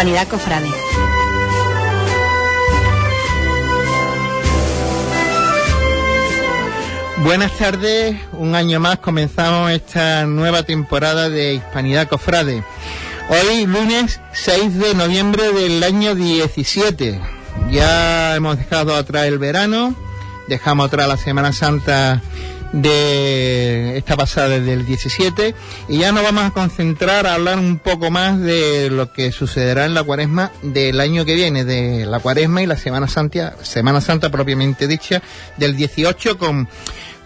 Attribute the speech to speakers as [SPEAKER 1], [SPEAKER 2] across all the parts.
[SPEAKER 1] Hispanidad Cofrade.
[SPEAKER 2] Buenas tardes, un año más comenzamos esta nueva temporada de Hispanidad Cofrade. Hoy lunes 6 de noviembre del año 17. Ya hemos dejado atrás el verano, dejamos atrás la Semana Santa de esta pasada desde el 17 y ya nos vamos a concentrar a hablar un poco más de lo que sucederá en la cuaresma del año que viene, de la cuaresma y la Semana Santa, Semana Santa propiamente dicha, del 18 con,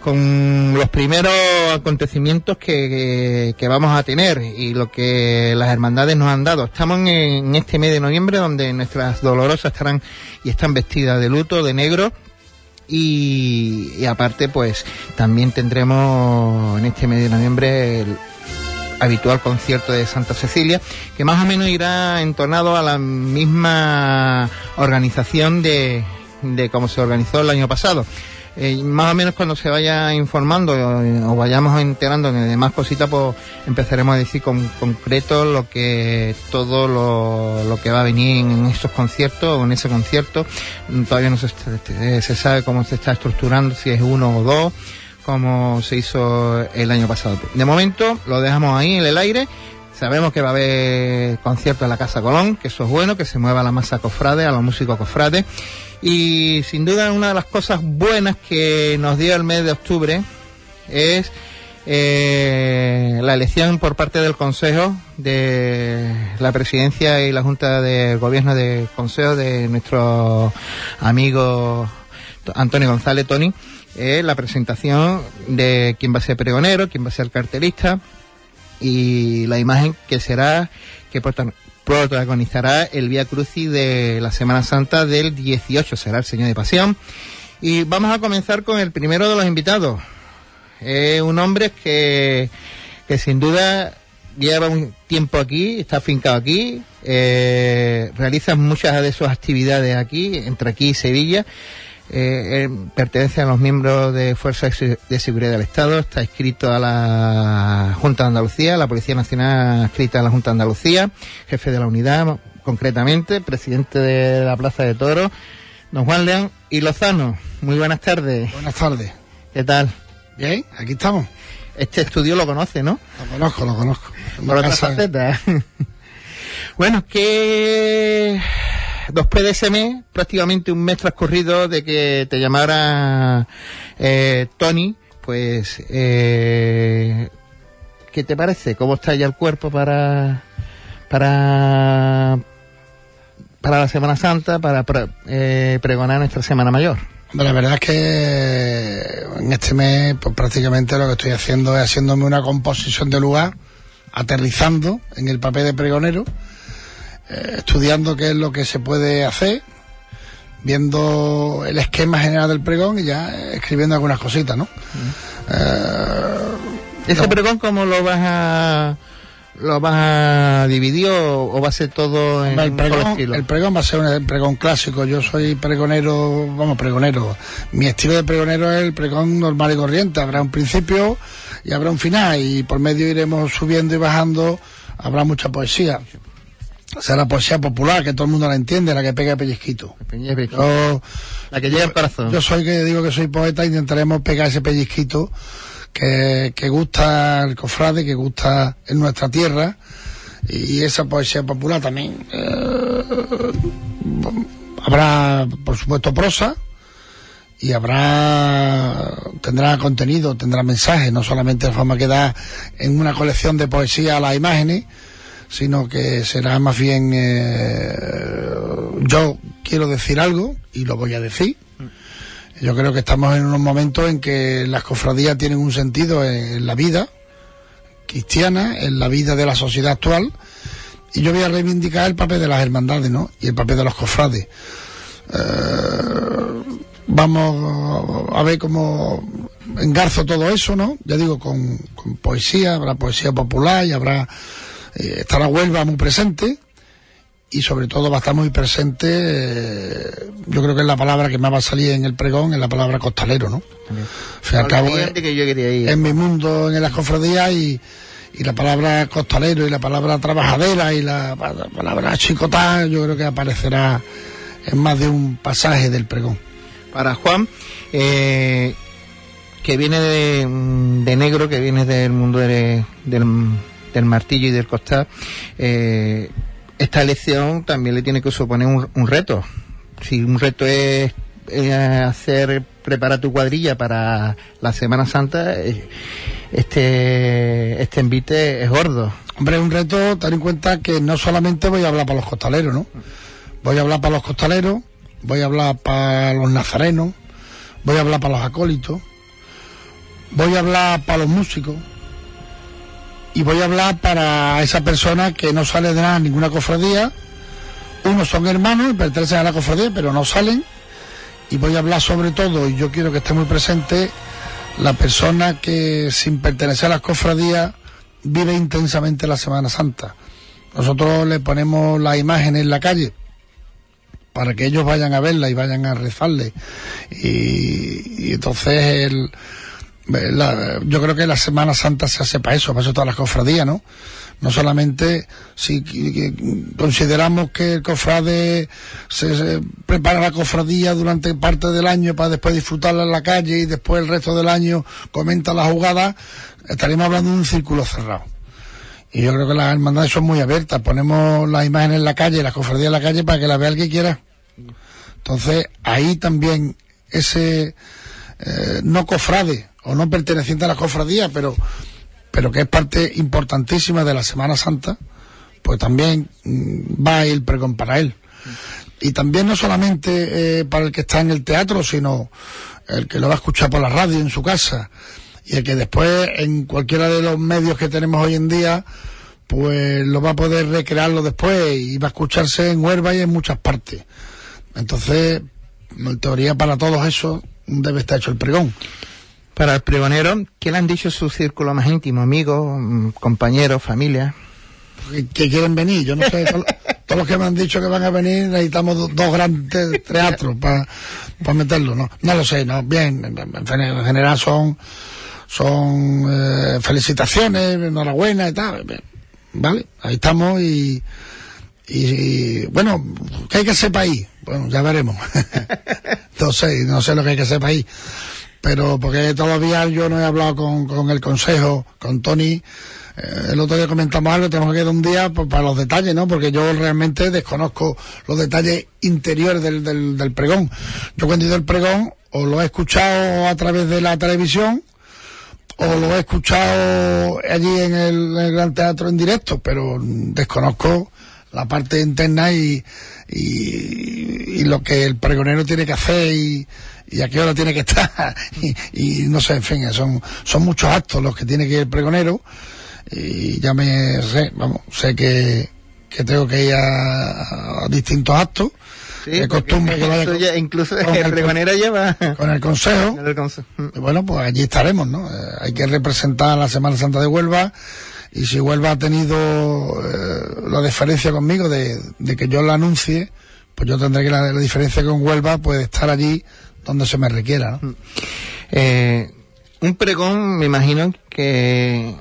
[SPEAKER 2] con los primeros acontecimientos que, que, vamos a tener y lo que las hermandades nos han dado. Estamos en este mes de noviembre donde nuestras dolorosas estarán y están vestidas de luto, de negro, y, aparte pues también tendremos en este mes de noviembre el habitual concierto de Santa Cecilia que más o menos irá entonado a la misma organización de, de cómo se organizó el año pasado eh, más o menos cuando se vaya informando eh, o vayamos enterando de demás cositas, pues empezaremos a decir con concreto lo que todo lo, lo que va a venir en estos conciertos o en ese concierto. Todavía no se, se sabe cómo se está estructurando, si es uno o dos, como se hizo el año pasado. De momento lo dejamos ahí en el aire. Sabemos que va a haber conciertos en la Casa Colón, que eso es bueno, que se mueva la masa cofrade, a los músicos cofrades. Y sin duda una de las cosas buenas que nos dio el mes de octubre es eh, la elección por parte del Consejo de la Presidencia y la Junta de Gobierno del Consejo de nuestro amigo Antonio González Tony, eh, la presentación de quién va a ser pregonero, quién va a ser cartelista y la imagen que será que protagonizará el Vía Crucis de la Semana Santa del 18, será el Señor de Pasión. Y vamos a comenzar con el primero de los invitados. Es un hombre que, que sin duda lleva un tiempo aquí, está afincado aquí, eh, realiza muchas de sus actividades aquí, entre aquí y Sevilla. Eh, pertenece a los miembros de Fuerzas de Seguridad del Estado, está inscrito a la Junta de Andalucía, la Policía Nacional escrita a la Junta de Andalucía, jefe de la unidad, concretamente, presidente de la Plaza de Toro, don Juan León y Lozano. Muy buenas tardes.
[SPEAKER 3] Buenas tardes.
[SPEAKER 2] ¿Qué tal?
[SPEAKER 3] Bien, aquí estamos.
[SPEAKER 2] Este estudio lo conoce, ¿no?
[SPEAKER 3] Lo conozco, lo conozco.
[SPEAKER 2] Por otra faceta. bueno, que después de mes, prácticamente un mes transcurrido de que te llamara eh, Tony, pues, eh, ¿qué te parece? ¿Cómo está ya el cuerpo para, para, para la Semana Santa, para, para eh, pregonar nuestra Semana Mayor?
[SPEAKER 3] La verdad es que en este mes, pues prácticamente lo que estoy haciendo es haciéndome una composición de lugar, aterrizando en el papel de pregonero, eh, estudiando qué es lo que se puede hacer, viendo el esquema general del pregón y ya escribiendo algunas cositas, ¿no?
[SPEAKER 2] Eh, ¿Ese no. pregón cómo lo vas a lo vas a dividir o, o va a ser todo en
[SPEAKER 3] el pregón,
[SPEAKER 2] estilo?
[SPEAKER 3] el pregón va a ser un pregón clásico. Yo soy pregonero, vamos, pregonero. Mi estilo de pregonero es el pregón normal y corriente. Habrá un principio y habrá un final y por medio iremos subiendo y bajando. Habrá mucha poesía. Sea, la poesía popular, que todo el mundo la entiende, la que pega el pellizquito.
[SPEAKER 2] Yo, la que llega al corazón.
[SPEAKER 3] Yo soy que digo que soy poeta, intentaremos pegar ese pellizquito que, que gusta el cofrade, que gusta en nuestra tierra, y esa poesía popular también. Eh, habrá, por supuesto, prosa, y habrá, tendrá contenido, tendrá mensaje, no solamente la forma que da en una colección de poesía a las imágenes, sino que será más bien eh, yo quiero decir algo y lo voy a decir Yo creo que estamos en unos momentos en que las cofradías tienen un sentido en la vida cristiana, en la vida de la sociedad actual, y yo voy a reivindicar el papel de las hermandades, ¿no? Y el papel de los cofrades. Eh, vamos a ver cómo engarzo todo eso, ¿no? Ya digo, con, poesía, habrá poesía popular y habrá, eh, estará Huelva muy presente y sobre todo va a estar muy presente, eh, yo creo que es la palabra que más va a salir en el pregón, es la palabra costalero, ¿no? Al cabo, en mi mundo, en las cofradías y, y la palabra costalero y la palabra trabajadera y la, palabra chicotá, yo creo que aparecerá en más de un pasaje del pregón.
[SPEAKER 2] Para Juan, eh, que viene de, negro, que viene del mundo del, del, martillo y del costal, eh, esta elección también le tiene que suponer un, reto. Si un reto es hacer, preparar tu cuadrilla para la Semana Santa, eh, este, este envite es gordo.
[SPEAKER 3] Hombre, un reto, ten en cuenta que no solamente voy a hablar para los costaleros, ¿no? Voy a hablar para los costaleros, voy a hablar para los nazarenos, voy a hablar para los acólitos, voy a hablar para los músicos y voy a hablar para esa persona que no sale de nada ninguna cofradía. Unos son hermanos y pertenecen a la cofradía, pero no salen. Y voy a hablar sobre todo, y yo quiero que esté muy presente, la persona que sin pertenecer a las cofradías vive intensamente la Semana Santa. Nosotros le ponemos la imagen en la calle para que ellos vayan a verla y vayan a rezarle. Y, entonces el, yo creo que la Semana Santa se hace para eso, para eso todas las cofradías, ¿no? No solamente si consideramos que el cofrade se, prepara la cofradía durante parte del año para después disfrutarla en la calle y después el resto del año comenta la jugada, estaríamos hablando de un círculo cerrado. Y yo creo que las hermandades son muy abiertas. Ponemos las imágenes en la calle, las cofradías en la calle para que la vea el que quiera. Entonces, ahí también ese eh, no cofrade o no perteneciente a la cofradía, pero pero que es parte importantísima de la Semana Santa, pues también mm, va ir pregón para él. Y también no solamente eh, para el que está en el teatro, sino el que lo va a escuchar por la radio en su casa y el que después en cualquiera de los medios que tenemos hoy en día, pues lo va a poder recrearlo después y va a escucharse en Huelva y en muchas partes. Entonces, en teoría para todos eso debe estar hecho el pregón.
[SPEAKER 2] Para el pregonero, ¿qué le han dicho su círculo más íntimo? Amigos, mm, compañeros, familia.
[SPEAKER 3] Que, quieren venir, yo no sé. todos los que me han dicho que van a venir necesitamos dos, grandes teatros para meterlo, ¿no? No lo sé, ¿no? Bien, en, general son, son eh, felicitaciones, enhorabuena y tal. Vale, ahí estamos y, y, bueno, ¿qué hay que para ahí? Bueno, ya veremos. no sé, no sé lo que hay que para ahí pero porque todavía yo no he hablado con, el consejo, con Tony. Eh, el otro día comentamos algo, tenemos que ir un día pues, para los detalles, ¿no? Porque yo realmente desconozco los detalles interiores del, del, pregón. Yo cuando he ido el pregón, o lo he escuchado a través de la televisión, o lo he escuchado allí en el, Gran Teatro en directo, pero desconozco la parte interna y, y, y, lo que el pregonero tiene que hacer y, y a qué hora tiene que estar y, no sé, en fin, son, son muchos actos los que tiene que ir el pregonero y ya me sé, vamos, sé que, que tengo que ir a, distintos actos.
[SPEAKER 2] Sí, costumbre que vaya incluso el pregonero lleva
[SPEAKER 3] con el consejo. bueno, pues allí estaremos, ¿no? Eh, hay que representar la Semana Santa de Huelva y si Huelva ha tenido eh, la diferencia conmigo de, de, que yo la anuncie, pues yo tendré que la, la diferencia con Huelva, pues estar allí donde se me requiera. ¿no?
[SPEAKER 2] Eh, un pregón, me imagino que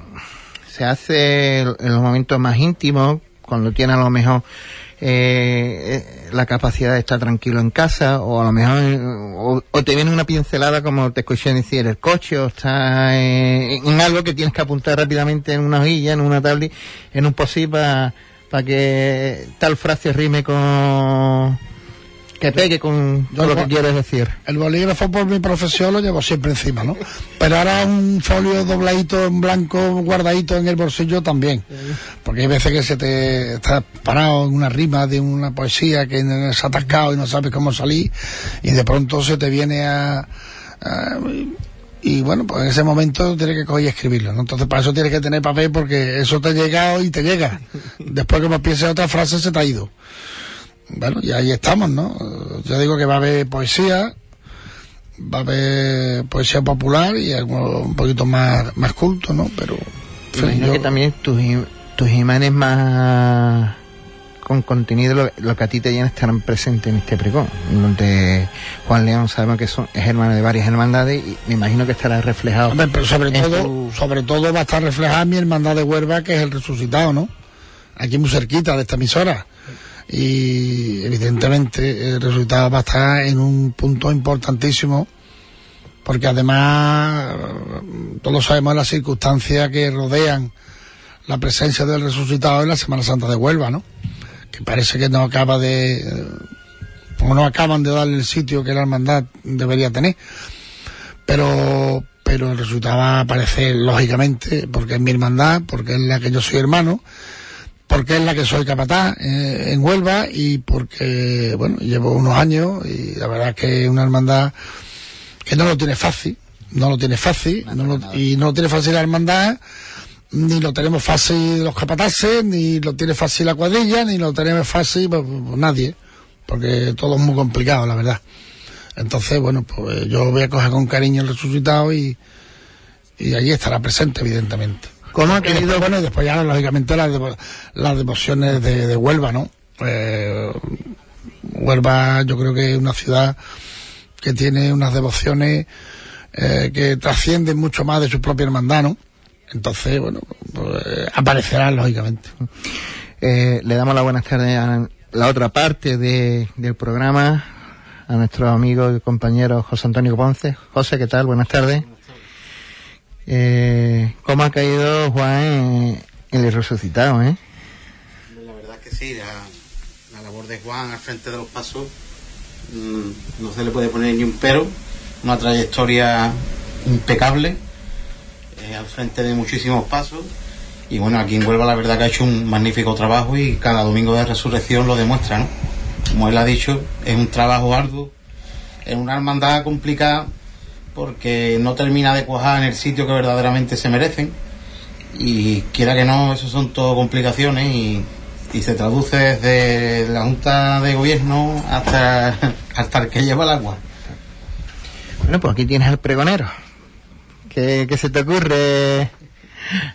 [SPEAKER 2] se hace en los momentos más íntimos, cuando tiene a lo mejor eh, la capacidad de estar tranquilo en casa, o a lo mejor, o, te viene una pincelada como te escuché decir el coche, o está en, algo que tienes que apuntar rápidamente en una hojilla, en una tablet, en un posit para que tal frase rime con que pegue con lo que quieres decir.
[SPEAKER 3] El bolígrafo por mi profesión lo llevo siempre encima, ¿no? Pero ahora un folio dobladito en blanco, guardadito en el bolsillo también. Porque hay veces que se te está parado en una rima de una poesía que se ha atascado y no sabes cómo salir y de pronto se te viene a, y bueno, pues en ese momento tienes que coger y escribirlo, ¿no? Entonces para eso tienes que tener papel porque eso te llega y te llega. Después que me pienses otra frase se te ha ido. Bueno, y ahí estamos, ¿no? Yo digo que va a haber poesía, va a haber poesía popular y algo un poquito más, más culto, ¿no? Pero...
[SPEAKER 2] Imagino que también tus, tus imanes más con contenido lo, que a ti te llena estarán presentes en este pregón, donde Juan León sabemos que son, es hermano de varias hermandades y me imagino que estará reflejado.
[SPEAKER 3] pero sobre todo, sobre todo va a estar reflejada mi hermandad de Huerva, que es el resucitado, ¿no? Aquí muy cerquita de esta emisora y evidentemente el resultado va a estar en un punto importantísimo porque además todos sabemos las circunstancias que rodean la presencia del resucitado en la Semana Santa de Huelva, ¿no? Que parece que no acaba de o no acaban de darle el sitio que la hermandad debería tener. Pero pero el resultado va a aparecer lógicamente porque es mi hermandad, porque es la que yo soy hermano porque es la que soy capataz eh, en Huelva y porque, bueno, llevo unos años y la verdad es que es una hermandad que no lo tiene fácil, no lo tiene fácil, y no lo tiene fácil la hermandad, ni lo tenemos fácil los capataces, ni lo tiene fácil la cuadrilla, ni lo tenemos fácil pues, pues, nadie, porque todo es muy complicado, la verdad. Entonces, bueno, pues yo voy a coger con cariño el resucitado y, y allí estará presente, evidentemente.
[SPEAKER 2] ¿Cómo ha querido?
[SPEAKER 3] Bueno, y después ya, lógicamente, las, las devociones de, Huelva, ¿no? Eh, Huelva yo creo que es una ciudad que tiene unas devociones eh, que trascienden mucho más de su propia hermandad, ¿no? Entonces, bueno, pues, aparecerán, lógicamente.
[SPEAKER 2] Eh, le damos las buenas tardes a la otra parte de, del programa, a nuestro amigo y compañero José Antonio Ponce. José, ¿qué tal? Buenas tardes. Eh, ¿Cómo ha caído Juan en, el resucitado, eh?
[SPEAKER 1] La verdad que sí, la, labor de Juan al frente de los pasos mm, no se le puede poner ni un pero, una trayectoria impecable eh, al frente de muchísimos pasos y bueno, aquí en Huelva la verdad que ha hecho un magnífico trabajo y cada domingo de resurrección lo demuestra, ¿no? Como él ha dicho, es un trabajo arduo, es una hermandad complicada porque no termina de cuajar en el sitio que verdaderamente se merecen y quiera que no, eso son todo complicaciones y, se traduce desde la Junta de Gobierno hasta, hasta el que lleva el agua.
[SPEAKER 2] Bueno, pues aquí tienes al pregonero. ¿Qué, se te ocurre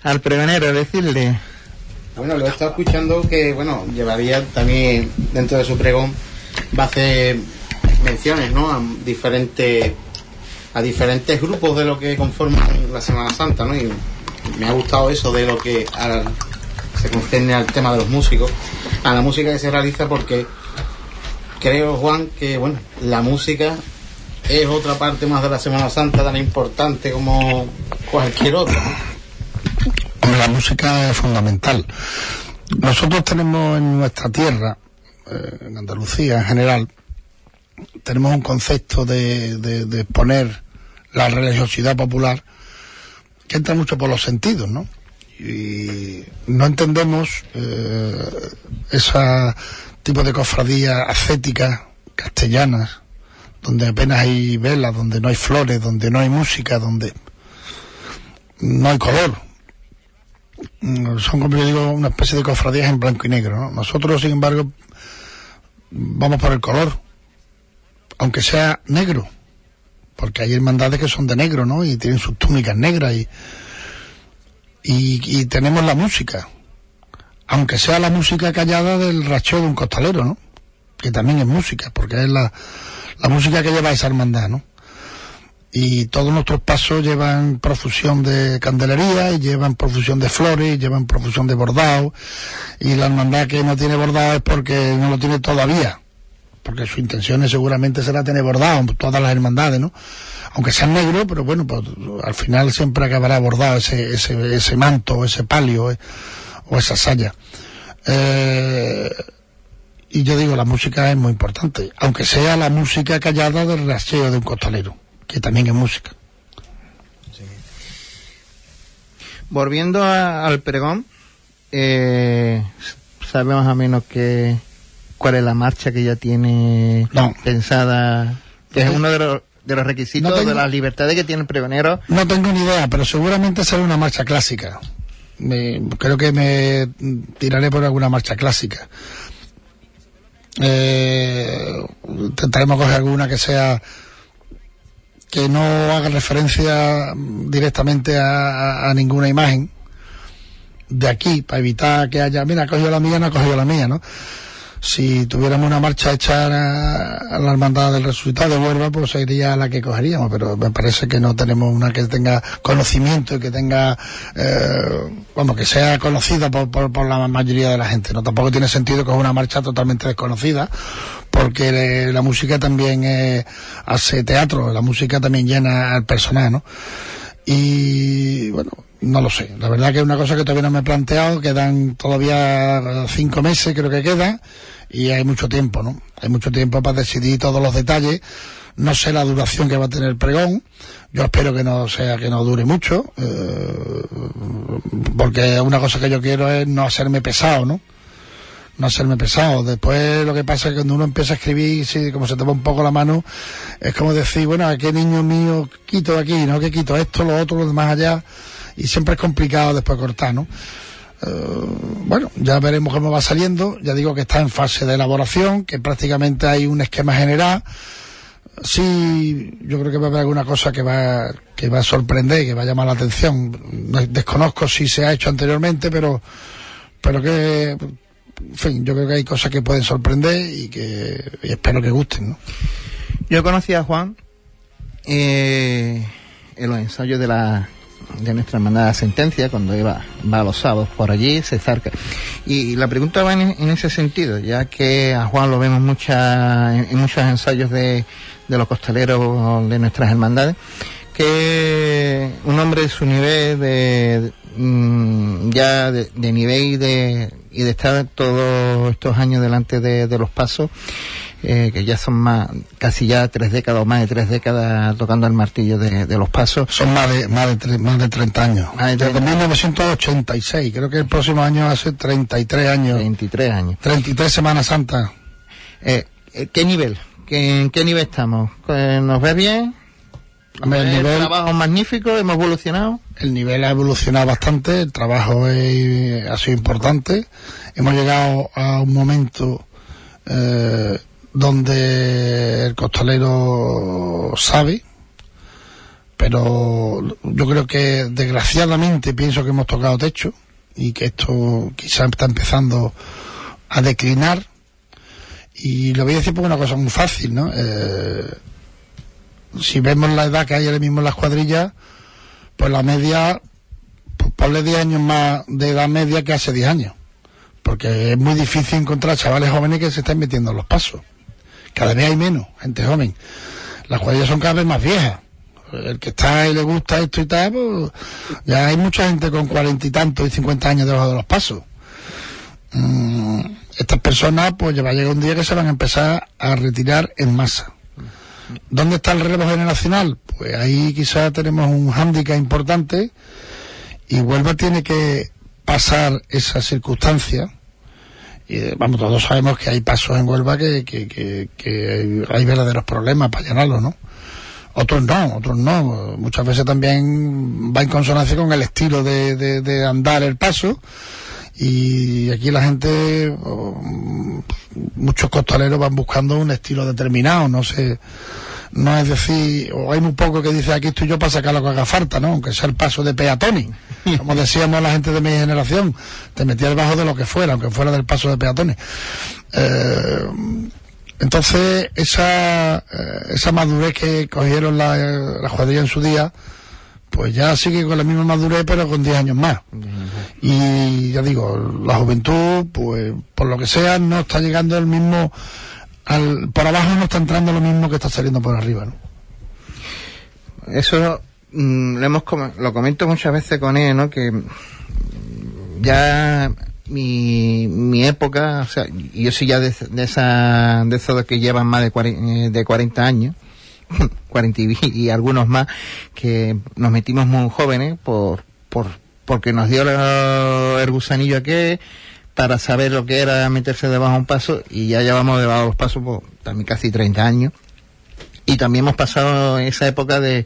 [SPEAKER 2] al pregonero decirle?
[SPEAKER 1] Bueno, lo he estado escuchando que, bueno, llevaría también dentro de su pregón, va a hacer menciones, ¿no? A diferentes a diferentes grupos de lo que conforman la Semana Santa, ¿no? Y me ha gustado eso de lo que se concierne al tema de los músicos, a la música que se realiza porque creo, Juan, que bueno, la música es otra parte más de la Semana Santa tan importante como cualquier otra.
[SPEAKER 3] La música es fundamental. Nosotros tenemos en nuestra tierra, eh, en Andalucía en general, tenemos un concepto de, de, exponer la religiosidad popular que entra mucho por los sentidos, ¿no? Y no entendemos eh, ese tipo de cofradías ascéticas, castellanas, donde apenas hay velas, donde no hay flores, donde no hay música, donde no hay color. Son, como yo digo, una especie de cofradías en blanco y negro. ¿no? Nosotros, sin embargo, vamos por el color aunque sea negro, porque hay hermandades que son de negro, ¿no? Y tienen sus túnicas negras y, y, tenemos la música, aunque sea la música callada del racheo de un costalero, ¿no? Que también es música, porque es la, la música que lleva esa hermandad, ¿no? Y todos nuestros pasos llevan profusión de candelería, y llevan profusión de flores, y llevan profusión de bordado, y la hermandad que no tiene bordado es porque no lo tiene todavía porque su intención seguramente será tener bordado todas las hermandades, ¿no? Aunque sea negro, pero bueno, pues al final siempre acabará bordado ese, ese, ese manto, ese palio eh, o esa saya. Eh, y yo digo, la música es muy importante, aunque sea la música callada del raseo de un costalero, que también es música.
[SPEAKER 2] Volviendo al pregón, eh, sabemos a menos que cuál es la marcha que ya tiene pensada, que es uno de los, de los requisitos de las libertades que tiene el pregonero.
[SPEAKER 3] No tengo ni idea, pero seguramente será una marcha clásica. creo que me tiraré por alguna marcha clásica. Eh, intentaremos coger alguna que sea que no haga referencia directamente a, ninguna imagen de aquí, para evitar que haya, mira, ha cogido la mía, no ha cogido la mía, ¿no? Si tuviéramos una marcha hecha a, la hermandad del resucitado de Huelva, pues sería la que cogeríamos, pero me parece que no tenemos una que tenga conocimiento y que tenga, eh, vamos, que sea conocida por, por, la mayoría de la gente. No tampoco tiene sentido que es una marcha totalmente desconocida, porque la música también hace teatro, la música también llena al personal, ¿no? Y bueno, no lo sé. La verdad que es una cosa que todavía no me he planteado. Quedan todavía cinco meses, creo que queda, y hay mucho tiempo, ¿no? Hay mucho tiempo para decidir todos los detalles. No sé la duración que va a tener el pregón. Yo espero que no sea que no dure mucho, eh, porque una cosa que yo quiero es no hacerme pesado, ¿no? no hacerme pesado. Después lo que pasa es que cuando uno empieza a escribir, si como se te va un poco la mano, es como decir, bueno, ¿a qué niño mío quito aquí? ¿No? que quito? Esto, lo otro, lo demás allá y siempre es complicado después cortar, ¿no? Eh, bueno, ya veremos cómo va saliendo. Ya digo que está en fase de elaboración, que prácticamente hay un esquema general. Sí, yo creo que va a haber alguna cosa que va, que va a sorprender, que va a llamar la atención. Desconozco si se ha hecho anteriormente, pero, pero que, en fin, yo creo que hay cosas que pueden sorprender y que espero que gusten, ¿no?
[SPEAKER 2] Yo conocí a Juan eh, en los ensayos de la de nuestra hermandad sentencia cuando iba va los sábados por allí se zarca y la pregunta va en, ese sentido ya que a Juan lo vemos mucha, en, muchos ensayos de, de los costaleros de nuestras hermandades que un hombre de su nivel de, mm, ya de, nivel y de, y de estar todos estos años delante de, de los pasos eh, que ya son más, casi ya tres décadas o más de tres décadas tocando el martillo de, los pasos.
[SPEAKER 3] Son más de, más de, más de 30 años. Desde 1986, creo que el próximo año hace 33 años.
[SPEAKER 2] 33 años.
[SPEAKER 3] 33 Semanas Santa.
[SPEAKER 2] Eh, eh, ¿Qué nivel? ¿En qué nivel estamos? ¿Nos ve bien? el, nivel, trabajo magnífico, hemos evolucionado.
[SPEAKER 3] El nivel ha evolucionado bastante, el trabajo ha sido importante. Hemos llegado a un momento eh, donde el costalero sabe, pero yo creo que desgraciadamente pienso que hemos tocado techo y que esto quizá está empezando a declinar. Y lo voy a decir por una cosa muy fácil, ¿no? Eh, si vemos la edad que hay ahora mismo en las cuadrillas, pues la media, pues ponle 10 años más de edad media que hace 10 años. Porque es muy difícil encontrar chavales jóvenes que se estén metiendo en los pasos cada vez hay menos gente joven. Las cuadrillas son cada vez más viejas. El que está y le gusta esto y tal, pues ya hay mucha gente con cuarenta y tantos y cincuenta años debajo de los pasos. Mm, estas personas, pues ya va a llegar un día que se van a empezar a retirar en masa. ¿Dónde está el relevo generacional? Pues ahí quizás tenemos un hándicap importante y Huelva tiene que pasar esa circunstancia y, vamos, todos sabemos que hay pasos en Huelva que, que, hay, verdaderos problemas para llenarlo, ¿no? Otros no, otros no. Muchas veces también va en consonancia con el estilo de, de, andar el paso. Y aquí la gente, muchos costaleros van buscando un estilo determinado, no sé no es decir, o hay muy poco que dice aquí estoy yo para sacar lo que haga falta, ¿no? Aunque sea el paso de peatones, como decíamos la gente de mi generación, te metía debajo de lo que fuera, aunque fuera del paso de peatones. Eh, entonces, esa, eh, esa madurez que cogieron la, la en su día, pues ya sigue con la misma madurez, pero con 10 años más. Y ya digo, la juventud, pues por lo que sea, no está llegando al mismo por abajo no está entrando lo mismo que está saliendo por arriba, ¿no?
[SPEAKER 2] Eso mm, lo, hemos, lo comento muchas veces con él, ¿no? Que ya mi, mi época, o sea, yo soy ya de, de esa, de esos que llevan más de 40, de 40 años, 40 y, y algunos más, que nos metimos muy jóvenes por, por, porque nos dio la- el gusanillo aquel para saber lo que era meterse debajo de un paso y ya llevamos debajo de los pasos por también casi 30 años. Y también hemos pasado esa época de,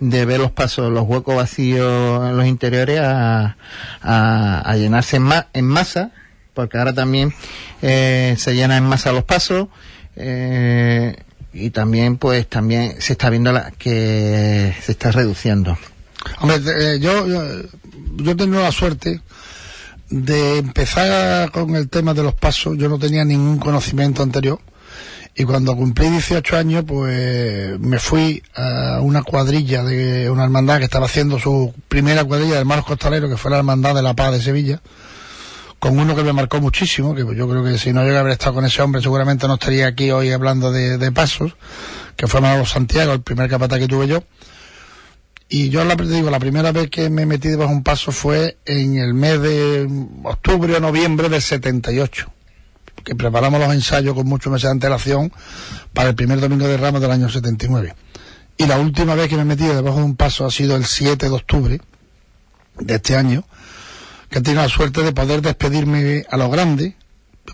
[SPEAKER 2] de ver los pasos, los huecos vacíos en los interiores a, a, llenarse en, en masa, porque ahora también eh, se llena en masa los pasos. eh, y también pues también se está viendo la, que se está reduciendo.
[SPEAKER 3] Hombre, eh, yo, yo, yo he tenido la suerte de empezar con el tema de los pasos. Yo no tenía ningún conocimiento anterior. Y cuando cumplí 18 años, pues me fui a una cuadrilla de una hermandad que estaba haciendo su primera cuadrilla de hermanos costaleros, que fue la Hermandad de la Paz de Sevilla, con uno que me marcó muchísimo, que yo creo que si no llegara a haber estado con ese hombre, seguramente no estaría aquí hoy hablando de, de pasos, que fue Manolo Santiago, el primer capataz que tuve yo. Y yo la, digo, la primera vez que me metí debajo de un paso fue en el mes de octubre o noviembre del 78, que preparamos los ensayos con muchos meses de antelación para el primer domingo de Ramos del año 79. Y la última vez que me he metido debajo de un paso ha sido el 7 de octubre de este año, que he tenido la suerte de poder despedirme a lo grande,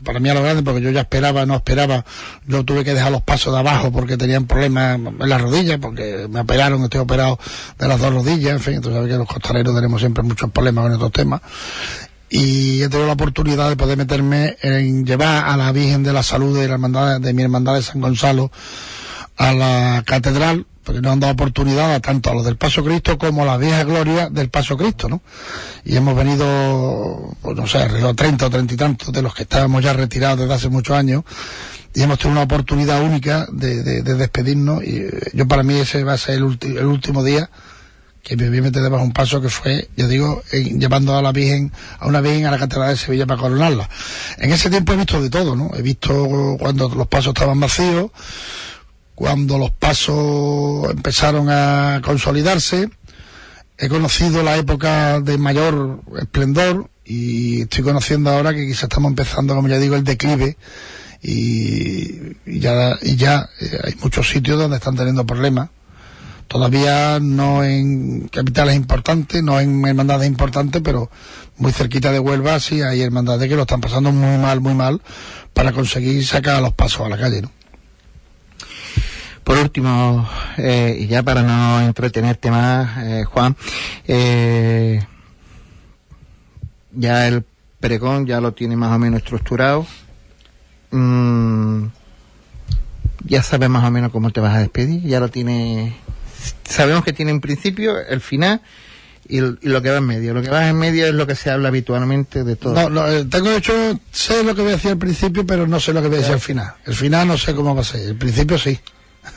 [SPEAKER 3] para mí a lo grande, porque yo ya esperaba, no esperaba, yo tuve que dejar los pasos de abajo porque tenían problemas en las rodillas, porque me operaron, estoy operado de las dos rodillas, en fin, entonces sabes que los costaleros tenemos siempre muchos problemas con estos temas. Y he tenido la oportunidad de poder meterme en llevar a la Virgen de la Salud de la hermandad, de mi hermandad de San Gonzalo a la catedral, porque nos han dado oportunidad a tanto a los del Paso Cristo como a la vieja gloria del Paso Cristo, ¿no? Y hemos venido, pues no sé, alrededor de 30 o 30 y tantos de los que estábamos ya retirados desde hace muchos años, y hemos tenido una oportunidad única de, de- de despedirnos, y eh, yo para mí ese va a ser el, ulti- el último día que me voy a meter debajo de un paso que fue, yo digo, en- llevando a la Virgen, a una Virgen a la Catedral de Sevilla para coronarla. En ese tiempo he visto de todo, ¿no? He visto cuando los pasos estaban vacíos, cuando los pasos empezaron a consolidarse, he conocido la época de mayor esplendor y estoy conociendo ahora que quizás estamos empezando, como ya digo, el declive y, y ya, y ya eh, hay muchos sitios donde están teniendo problemas. Todavía no en capitales importantes, no en hermandades importantes, pero muy cerquita de Huelva sí hay hermandades que lo están pasando muy mal, muy mal para conseguir sacar los pasos a la calle, ¿no?
[SPEAKER 2] Por último, eh, y ya para no entretenerte más, eh, Juan, eh, ya el pregón ya lo tiene más o menos estructurado. Mm, ya sabes más o menos cómo te vas a despedir, ya lo tiene, sabemos que tiene un principio, el final y, lo que va en medio. Lo que va en medio es lo que se habla habitualmente de todo.
[SPEAKER 3] No, no, eh, tengo hecho, sé lo que voy a decir al principio, pero no sé lo que voy a decir al final. El final no sé cómo va a ser. El principio sí.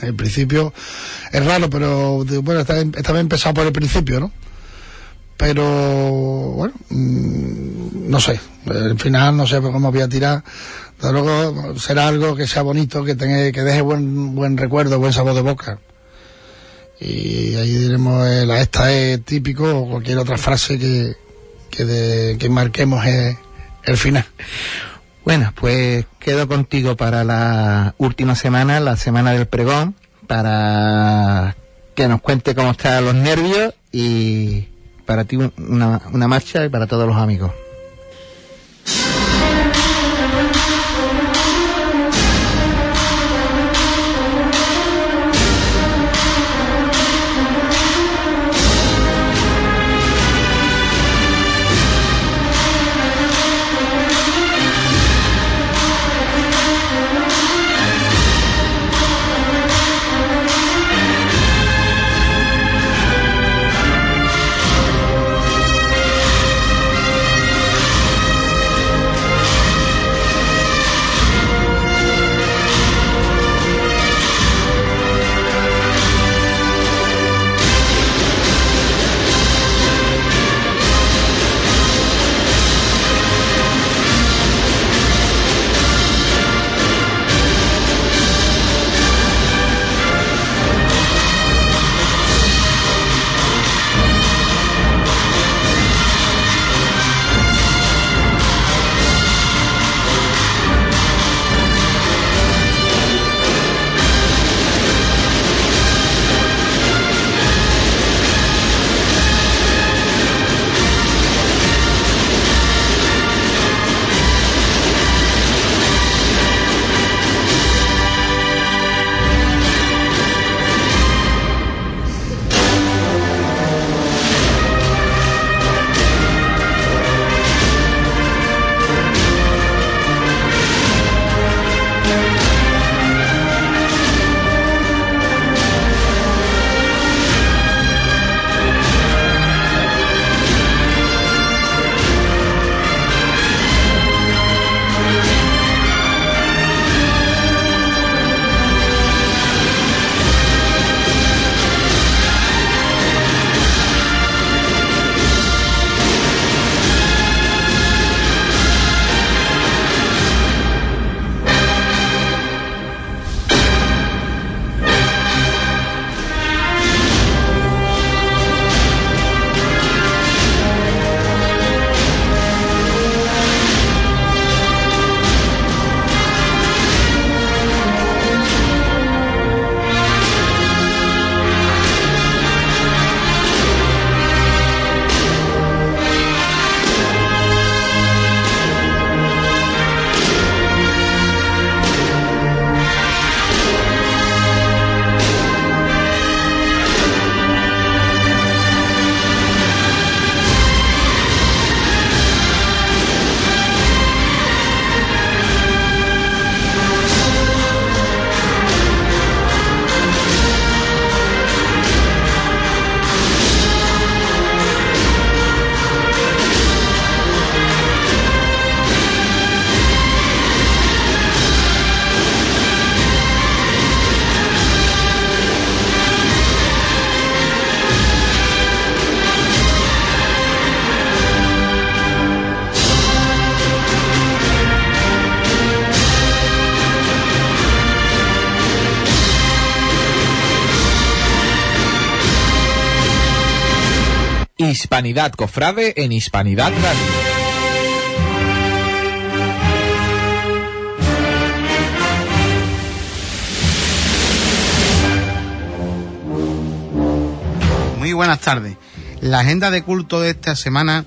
[SPEAKER 3] El principio es raro, pero bueno, vez he empezado por el principio, ¿no? Pero bueno, mm, no sé. El final no sé cómo voy a tirar. Desde luego será algo que sea bonito, que tenga, que deje buen buen recuerdo, buen sabor de boca. Y ahí diremos el a esta es típico o cualquier otra frase que, que, de- que marquemos eh, el final.
[SPEAKER 2] Bueno, pues quedo contigo para la última semana, la semana del pregón, para que nos cuente cómo están los nervios y para ti un- una, una marcha y para todos los amigos.
[SPEAKER 4] Hispanidad Cofrade en Hispanidad Radio.
[SPEAKER 1] Muy buenas tardes. La agenda de culto de esta semana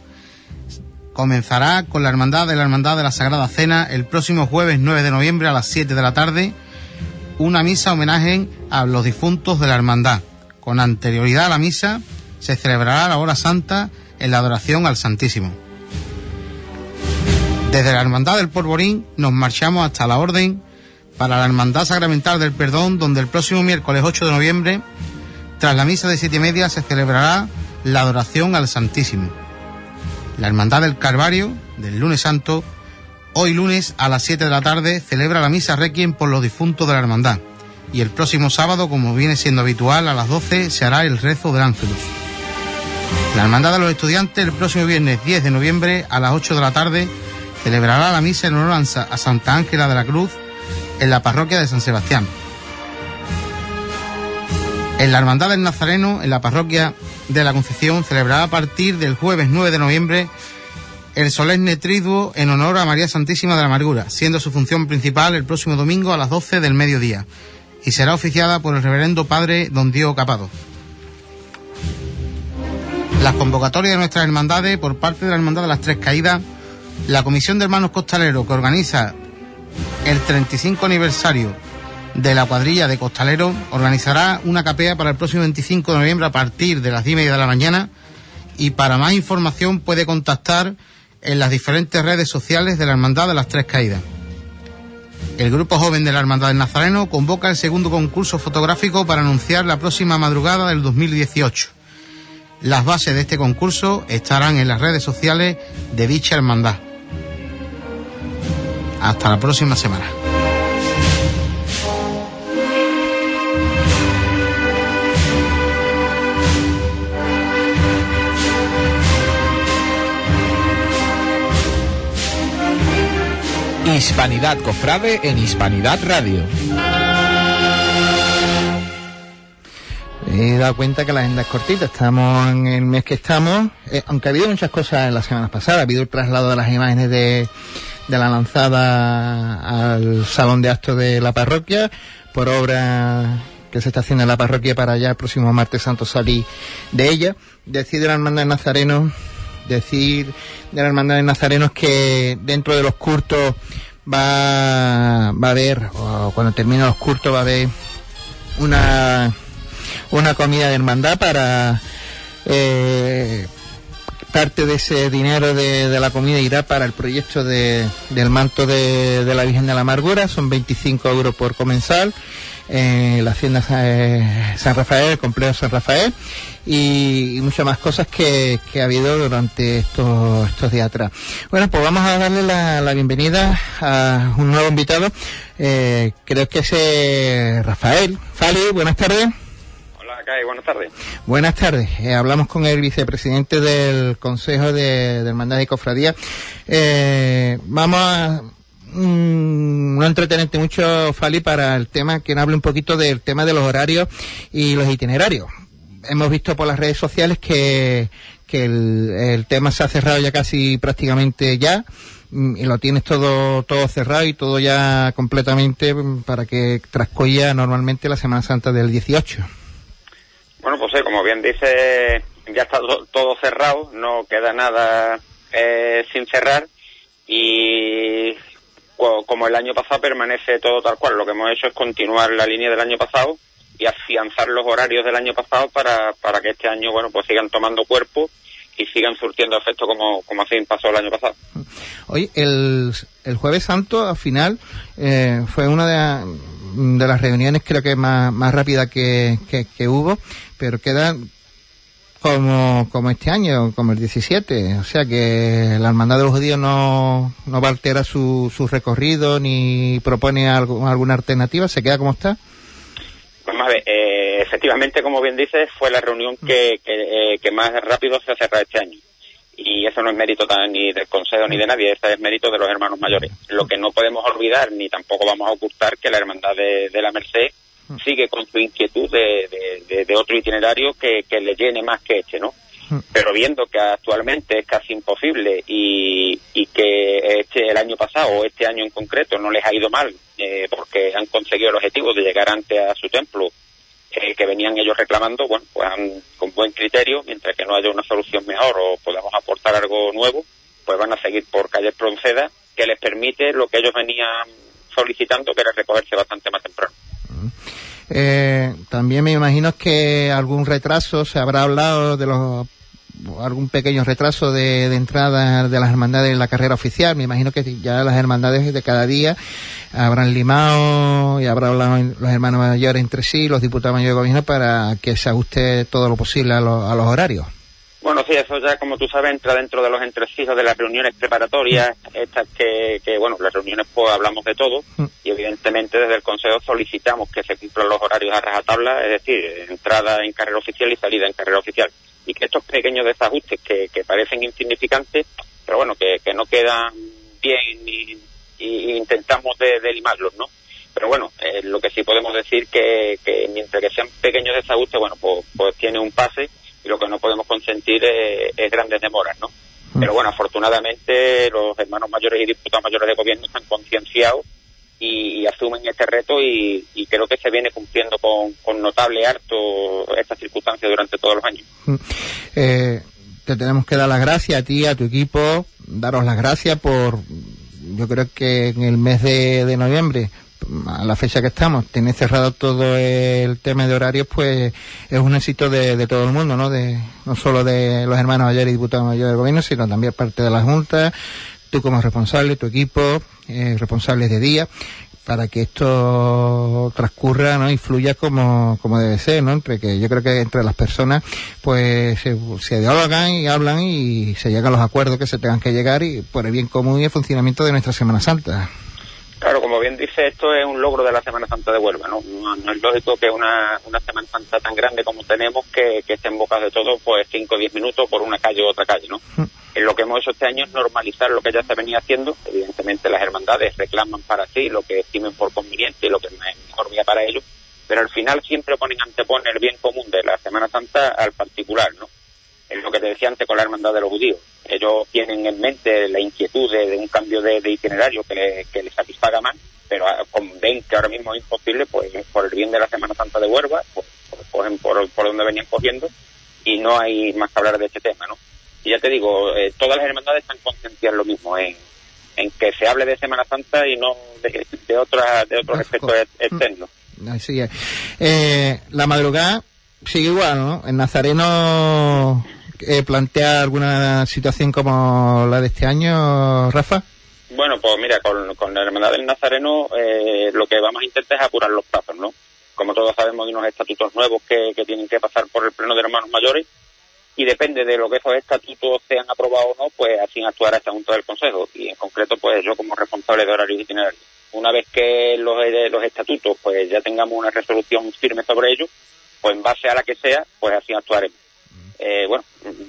[SPEAKER 1] comenzará con la Hermandad de la Hermandad de la Sagrada Cena el próximo jueves 9 de noviembre a las 7 de la tarde, una misa homenaje a los difuntos de la Hermandad. Con anterioridad a la misa se celebrará la hora santa en la adoración al Santísimo. Desde la Hermandad del Porvorín nos marchamos hasta la Orden para la Hermandad Sacramental del Perdón, donde el próximo miércoles 8 de noviembre tras la misa de siete y media se celebrará la adoración al Santísimo. La Hermandad del Calvario, del lunes santo, hoy lunes a las 7 de la tarde celebra la misa requiem por los difuntos de la Hermandad. Y el próximo sábado, como viene siendo habitual, a las 12 se hará el rezo del Ángelus. La Hermandad de los Estudiantes el próximo viernes 10 de noviembre a las 8 de la tarde celebrará la misa en honor a Santa Ángela de la Cruz en la parroquia de San Sebastián. En la Hermandad del Nazareno, en la parroquia de la Concepción, celebrará a partir del jueves 9 de noviembre el solemne triduo en honor a María Santísima de la Amargura, siendo su función principal el próximo domingo a las 12 del mediodía, y será oficiada por el reverendo padre don Diego Capado. Las convocatorias de nuestras hermandades por parte de la Hermandad de las Tres Caídas, la Comisión de Hermanos Costaleros que organiza el 35 aniversario de la cuadrilla de Costalero organizará una capea para el próximo 25 de noviembre a partir de las 10 y media de la mañana y para más información puede contactar en las diferentes redes sociales de la Hermandad de las Tres Caídas. El Grupo Joven de la Hermandad del Nazareno convoca el segundo concurso fotográfico para anunciar la próxima madrugada del 2018. Las bases de este concurso estarán en las redes sociales de dicha hermandad. Hasta la próxima semana.
[SPEAKER 4] Hispanidad Cofrade en Hispanidad Radio.
[SPEAKER 2] Dado cuenta que la agenda es cortita, estamos en el mes que estamos, eh, aunque ha habido muchas cosas en las semanas pasadas, ha habido el traslado de las imágenes de, de la lanzada al salón de actos de la parroquia por obra que se está haciendo en la parroquia para allá el próximo martes santo salir de ella. Decide la hermandad de Nazareno decir de la Hermandad de Nazarenos que dentro de los curtos va, va a haber, o cuando termine los curtos va a haber una, una comida de hermandad para eh, parte de ese dinero de, de, la comida irá para el proyecto de, del manto de, de, la Virgen de la Amargura, son 25 euros por comensal, eh, la hacienda San Rafael, el complejo San Rafael, y, muchas más cosas que, que, ha habido durante estos, estos días atrás. Bueno, pues vamos a darle la, la bienvenida a un nuevo invitado, eh, creo que es eh, Rafael. Fali, buenas tardes.
[SPEAKER 5] Buenas tardes.
[SPEAKER 2] Buenas tardes. Eh, hablamos con el vicepresidente del Consejo de, de Hermandad y Cofradía. Eh, vamos a mm, no entretenerte mucho, Fali, para el tema, que hable un poquito del tema de los horarios y los itinerarios. Hemos visto por las redes sociales que, el, tema se ha cerrado ya casi prácticamente ya mm, y lo tienes todo todo cerrado y todo ya completamente para que transcoya normalmente la Semana Santa del 18.
[SPEAKER 5] Bueno, pues sí, como bien dice, ya está todo cerrado, no queda nada eh, sin cerrar y como el año pasado permanece todo tal cual. Lo que hemos hecho es continuar la línea del año pasado y afianzar los horarios del año pasado para, para que este año, bueno, pues sigan tomando cuerpo y sigan surtiendo efecto como, como así pasó el año pasado.
[SPEAKER 2] Oye, el, el Jueves Santo al final eh, fue una de, de, las reuniones creo que más, más rápida que, que, que hubo, pero queda como, como este año, como el 17. O sea que la Hermandad de los Judíos no, no va a alterar su, su recorrido ni propone algo, alguna alternativa, se queda como está.
[SPEAKER 5] Vamos a ver, eh, efectivamente, como bien dices, fue la reunión que, que, eh, más rápido se cerró este año. Y eso no es mérito ni del Consejo ni de nadie, este es mérito de los hermanos mayores. Lo que no podemos olvidar, ni tampoco vamos a ocultar, que la Hermandad de, de la Merced sigue con su inquietud de, de, otro itinerario que, que, le llene más que este, ¿no? Pero viendo que actualmente es casi imposible y, y que este el año pasado o este año en concreto no les ha ido mal eh, porque han conseguido el objetivo de llegar antes a su templo eh, que venían ellos reclamando, bueno, pues han, con buen criterio, mientras que no haya una solución mejor o podamos aportar algo nuevo, pues van a seguir por calle Pronceda, que les permite lo que ellos venían solicitando, que era recogerse bastante más temprano.
[SPEAKER 2] Eh, también me imagino que algún retraso, se habrá hablado de los algún pequeño retraso de, entrada de las hermandades en la carrera oficial. Me imagino que ya las hermandades de cada día habrán limado y habrá hablado los hermanos mayores entre sí, los diputados mayores de gobierno, para que se ajuste todo lo posible a, a los horarios.
[SPEAKER 5] Bueno, sí, eso ya, como tú sabes, entra dentro de los entresijos de las reuniones preparatorias, estas que, que, bueno, las reuniones pues hablamos de todo y evidentemente desde el Consejo solicitamos que se cumplan los horarios a rajatabla, es decir, entrada en carrera oficial y salida en carrera oficial. Y que estos pequeños desajustes que, que parecen insignificantes, pero bueno, que, que no quedan bien y, y intentamos de, de, limarlos, ¿no? Pero bueno, eh, lo que sí podemos decir que, que mientras que sean pequeños desajustes, bueno, pues, pues tiene un pase y lo que no podemos consentir es, es grandes demoras, ¿no? Pero bueno, afortunadamente los hermanos mayores y diputados mayores de gobierno están concienciados y, y, asumen este reto y, y, creo que se viene cumpliendo con, con notable harto esta circunstancia durante todos los años.
[SPEAKER 2] Eh, te tenemos que dar las gracias a ti, a tu equipo, daros las gracias por, yo creo que en el mes de, de noviembre a la fecha que estamos, tener cerrado todo el tema de horarios, pues es un éxito de, de, todo el mundo, ¿no? De, no solo de los hermanos mayores y diputados mayores del gobierno, sino también parte de la Junta, tú como responsable, tu equipo, eh, responsables de día, para que esto transcurra ¿no? y fluya como, como debe ser, ¿no? Entre que yo creo que entre las personas pues se, se dialogan y hablan y se llegan a los acuerdos que se tengan que llegar y por el bien común y el funcionamiento de nuestra Semana Santa.
[SPEAKER 5] Claro, como bien dice, esto es un logro de la Semana Santa de Huelva, ¿no? No, no es lógico que una, una Semana Santa tan grande como tenemos que, que esté en boca de todo, pues 5 o 10 minutos por una calle u otra calle, ¿no? Mm. Lo que hemos hecho este año es normalizar lo que ya se venía haciendo. Evidentemente las hermandades reclaman para sí lo que estimen por conveniente y lo que es mejor vía para ellos, pero al final siempre ponen antepone el bien común de la Semana Santa al particular, ¿no? Es lo que te decía antes con la hermandad de los judíos. Ellos tienen en mente la inquietud de, de un cambio de, de itinerario que les que le satisfaga más, pero como ven que ahora mismo es imposible, pues por el bien de la Semana Santa de Huelva, pues, pues cogen por, por donde venían cogiendo y no hay más que hablar de este tema, ¿no? Y ya te digo, eh, todas las hermandades están concienciadas lo mismo, en, en que se hable de Semana Santa y no de, de, otra, de otros aspectos externos.
[SPEAKER 2] Así es. Eh, la madrugada sigue igual, ¿no? El Nazareno eh, plantea alguna situación como la de este año, Rafa.
[SPEAKER 5] Bueno, pues mira, con, la Hermandad del Nazareno eh, lo que vamos a intentar es apurar los plazos, ¿no? Como todos sabemos, hay unos estatutos nuevos que, tienen que pasar por el Pleno de Hermanos Mayores y depende de lo que esos estatutos sean aprobados o no, pues así actuará esta Junta del Consejo y en concreto pues yo como responsable de horarios itinerarios. Una vez que los, los estatutos pues ya tengamos una resolución firme sobre ellos, pues en base a la que sea, pues así actuaremos. Eh, bueno,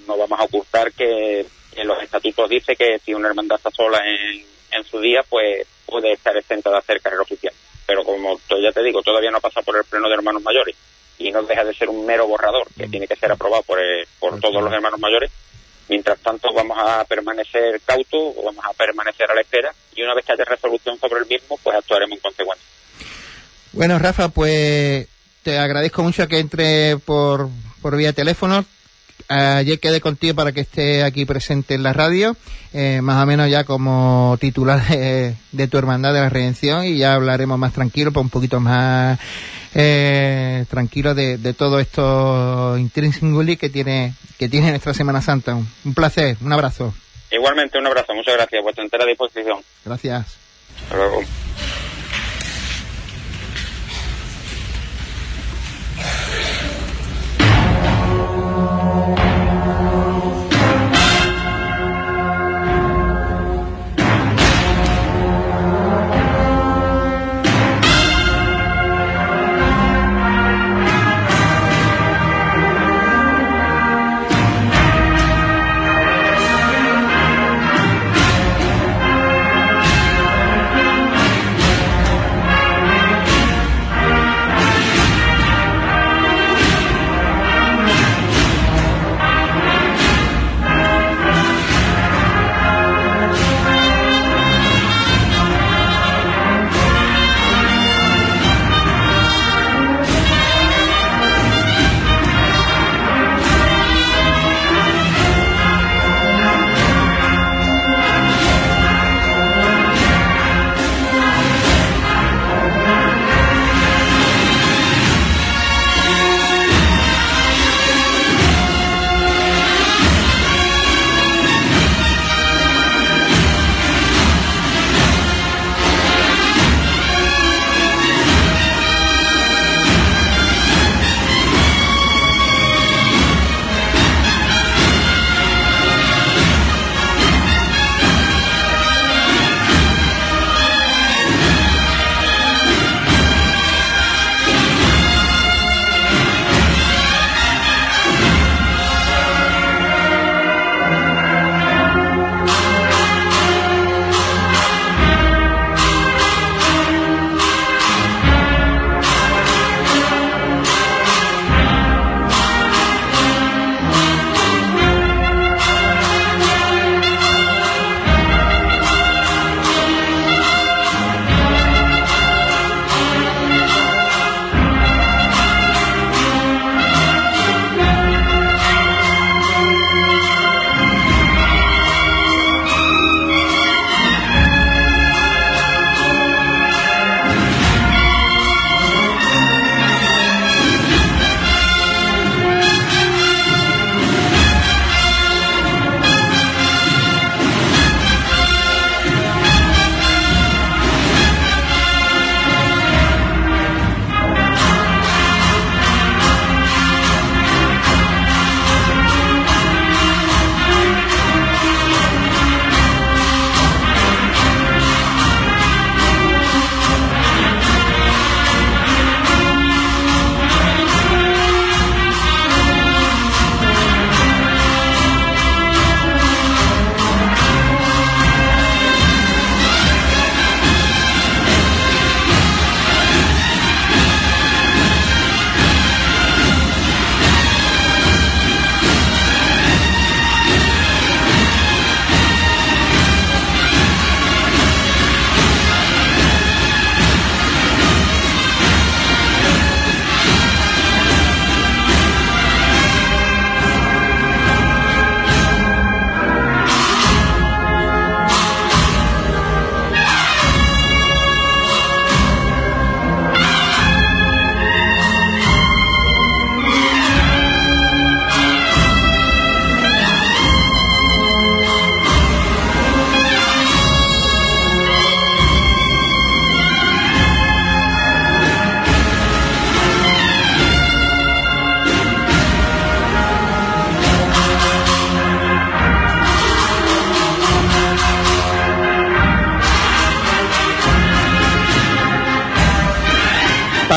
[SPEAKER 5] no vamos a ocultar que en los estatutos dice que si una hermandad está sola en, en su día, pues puede estar exenta de hacer carrera oficial. Pero como ya te digo, todavía no pasa por el pleno de hermanos mayores y no deja de ser un mero borrador que tiene que ser aprobado por, el, por todos los hermanos mayores. Mientras tanto, vamos a permanecer cautos, vamos a permanecer a la espera y una vez que haya resolución sobre el mismo, pues actuaremos en consecuencia.
[SPEAKER 2] Bueno, Rafa, pues te agradezco mucho que entre por, por vía teléfono. Ayer quedé contigo para que esté aquí presente en la radio, eh, más o menos ya como titular de, de, tu hermandad de la redención y ya hablaremos más tranquilo, pues un poquito más eh, tranquilo de, de todo esto intrínseco que tiene que tiene nuestra Semana Santa. Un, un, placer, un abrazo.
[SPEAKER 5] Igualmente, un abrazo, muchas gracias, vuestra entera disposición.
[SPEAKER 2] Gracias.
[SPEAKER 5] Hasta luego.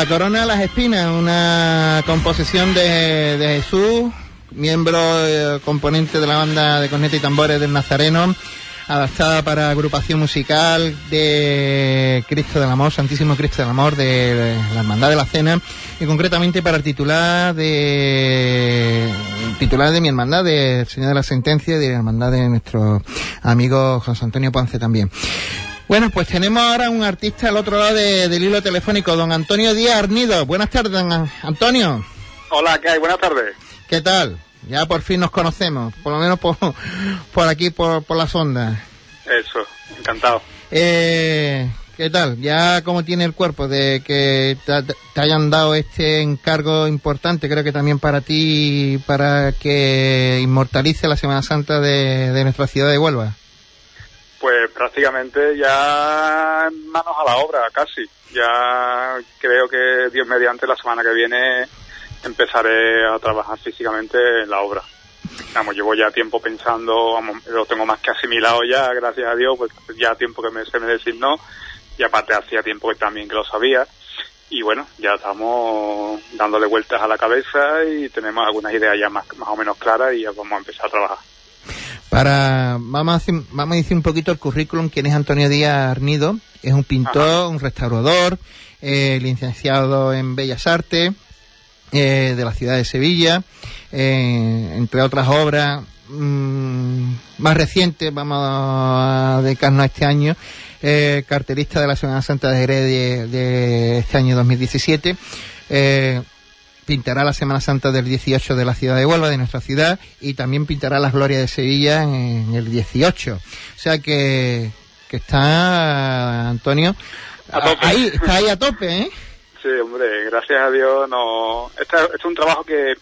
[SPEAKER 2] Corona Las Espinas, una composición de, de Jesús, miembro eh, componente de la banda de corneta y tambores del Nazareno, adaptada para agrupación musical de Cristo del Amor, Santísimo Cristo del Amor de la Hermandad de la Cena y concretamente para el titular de titular de mi hermandad de Señor de la Sentencia y de hermandad de nuestro amigo José Antonio Ponce también. Bueno, pues tenemos ahora un artista al otro lado de- del hilo telefónico, don Antonio Díaz Arnido. Buenas tardes, don Antonio.
[SPEAKER 6] Hola, ¿qué hay? Buenas tardes.
[SPEAKER 2] ¿Qué tal? Ya por fin nos conocemos, por lo menos por, por aquí, por, por las ondas.
[SPEAKER 6] Eso, encantado.
[SPEAKER 2] Eh, ¿Qué tal? ¿Ya cómo tiene el cuerpo de que te, te hayan dado este encargo importante, creo que también para ti, para que inmortalice la Semana Santa de, de nuestra ciudad de Huelva?
[SPEAKER 6] Pues prácticamente ya manos a la obra, casi. Ya creo que Dios mediante la semana que viene empezaré a trabajar físicamente en la obra. Vamos, llevo ya tiempo pensando, lo tengo más que asimilado ya, gracias a Dios, pues ya tiempo que me, se me designó y aparte hacía tiempo que también que lo sabía. Y bueno, ya estamos dándole vueltas a la cabeza y tenemos algunas ideas ya más, más o menos claras y ya vamos a empezar a trabajar.
[SPEAKER 2] Para, vamos a, decir, vamos a decir un poquito el currículum, quién es Antonio Díaz Arnido. Es un pintor, un restaurador, eh, licenciado en Bellas Artes, eh, de la ciudad de Sevilla, eh, entre otras obras mm, más recientes, vamos a dedicarnos a este año, eh, cartelista de la Semana Santa de Jerez de, de este año 2017. Pintará la Semana Santa del 18 de la ciudad de Huelva, de nuestra ciudad, y también pintará las glorias de Sevilla en, el 18. O sea que, que está, Antonio, ahí, está ahí a tope, ¿eh?
[SPEAKER 6] Sí, hombre, gracias a Dios no. Este, este es un trabajo que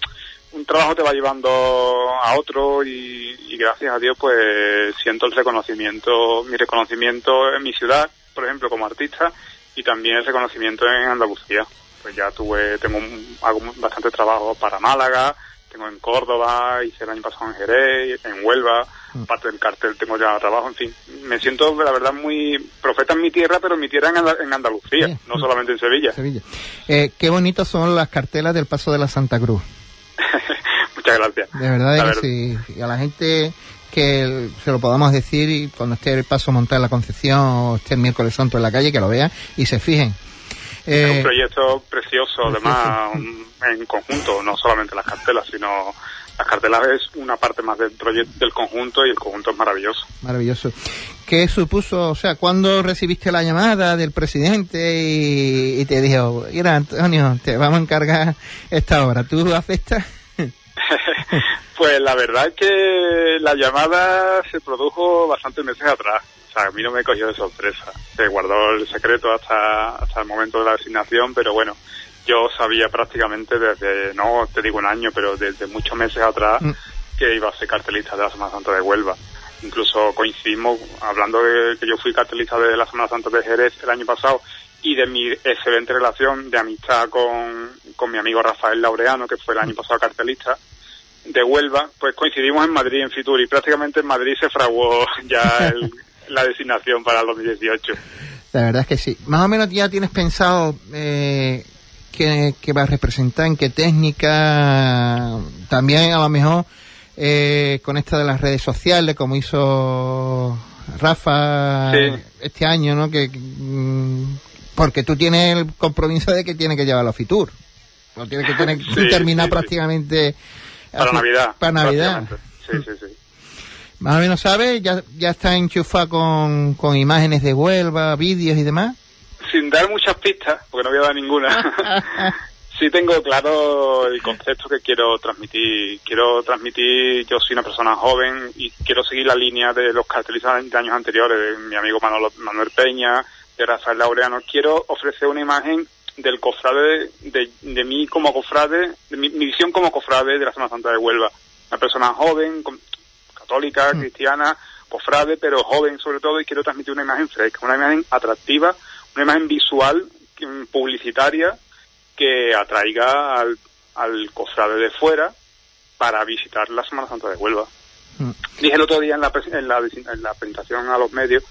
[SPEAKER 6] un trabajo te va llevando a otro y, y gracias a Dios pues siento el reconocimiento, mi reconocimiento en mi ciudad, por ejemplo, como artista y también el reconocimiento en Andalucía. Pues ya tuve, tengo un- hago bastante trabajo para Málaga, tengo en Córdoba, hice el año pasado en Jerez, en Huelva, parte del cartel tengo ya trabajo, en fin. Me siento, la verdad, muy profeta en mi tierra, pero en mi tierra en, Anda- en Andalucía,
[SPEAKER 2] Sí.
[SPEAKER 6] no solamente en Sevilla.
[SPEAKER 2] Sevilla. Eh, qué bonitas son las cartelas del Paso de la Santa Cruz.
[SPEAKER 6] Muchas gracias.
[SPEAKER 2] De verdad que sí. Y a la gente que se lo podamos decir y cuando esté el paso montado en la Concepción o esté el miércoles santo en la calle, que lo vean y se fijen.
[SPEAKER 6] Es
[SPEAKER 2] Eh,
[SPEAKER 6] un proyecto precioso, además, en conjunto, no solamente las cartelas, sino las cartelas es una parte más del proyecto del conjunto y el conjunto es maravilloso.
[SPEAKER 2] Maravilloso. ¿Qué supuso, o sea, cuando recibiste la llamada del presidente y, y te dijo, mira, Antonio, te vamos a encargar esta obra? ¿Tú aceptas?
[SPEAKER 6] pues la verdad es que la llamada se produjo bastantes meses atrás. O sea, a mí no me cogió de sorpresa. Se guardó el secreto hasta, hasta el momento de la asignación, pero bueno, yo sabía prácticamente desde, no te digo un año, pero desde muchos meses atrás
[SPEAKER 2] Mm.
[SPEAKER 6] que iba a ser cartelista de la Semana Santa de Huelva. Incluso coincidimos, hablando de que yo fui cartelista de la Semana Santa de Jerez el año pasado y de mi excelente relación de amistad con, con mi amigo Rafael Laureano, que fue el año pasado cartelista de Huelva, pues coincidimos en Madrid, en Fitur, y prácticamente en Madrid se fraguó ya el- la designación para el 2018.
[SPEAKER 2] La verdad es que sí. Más o menos ya tienes pensado eh, qué, qué va a representar, en qué técnica, también a lo mejor eh, con esta de las redes sociales, como hizo Rafa
[SPEAKER 6] Sí.
[SPEAKER 2] este año, ¿no? Que, mm, porque tú tienes el compromiso de que tiene que llevarlo a Fitur. Lo tiene que tener
[SPEAKER 6] Sí,
[SPEAKER 2] terminar
[SPEAKER 6] sí,
[SPEAKER 2] prácticamente
[SPEAKER 6] Para Navidad.
[SPEAKER 2] Para Navidad.
[SPEAKER 6] Sí, sí, sí.
[SPEAKER 2] Más o menos, ¿sabes? Ya, ya está enchufado con, con imágenes de Huelva, vídeos y demás.
[SPEAKER 6] Sin dar muchas pistas, porque no voy a dar ninguna, sí tengo claro el concepto que quiero transmitir. Quiero transmitir, yo soy una persona joven y quiero seguir la línea de los cartelistas de años anteriores, de mi amigo Manolo- Manuel Peña, de Rafael Laureano. Quiero ofrecer una imagen del cofrade, de, de mí como cofrade, de mi, mi visión como cofrade de la Semana Santa de Huelva. Una persona joven, con- católica, cristiana, cofrade, pero joven sobre todo, y quiero transmitir una imagen fresca, una imagen atractiva, una imagen visual, mm, publicitaria, que atraiga al, al cofrade de fuera para visitar la Semana Santa de Huelva.
[SPEAKER 2] Mm.
[SPEAKER 6] Dije el otro día en la, en la, en la presentación a los medios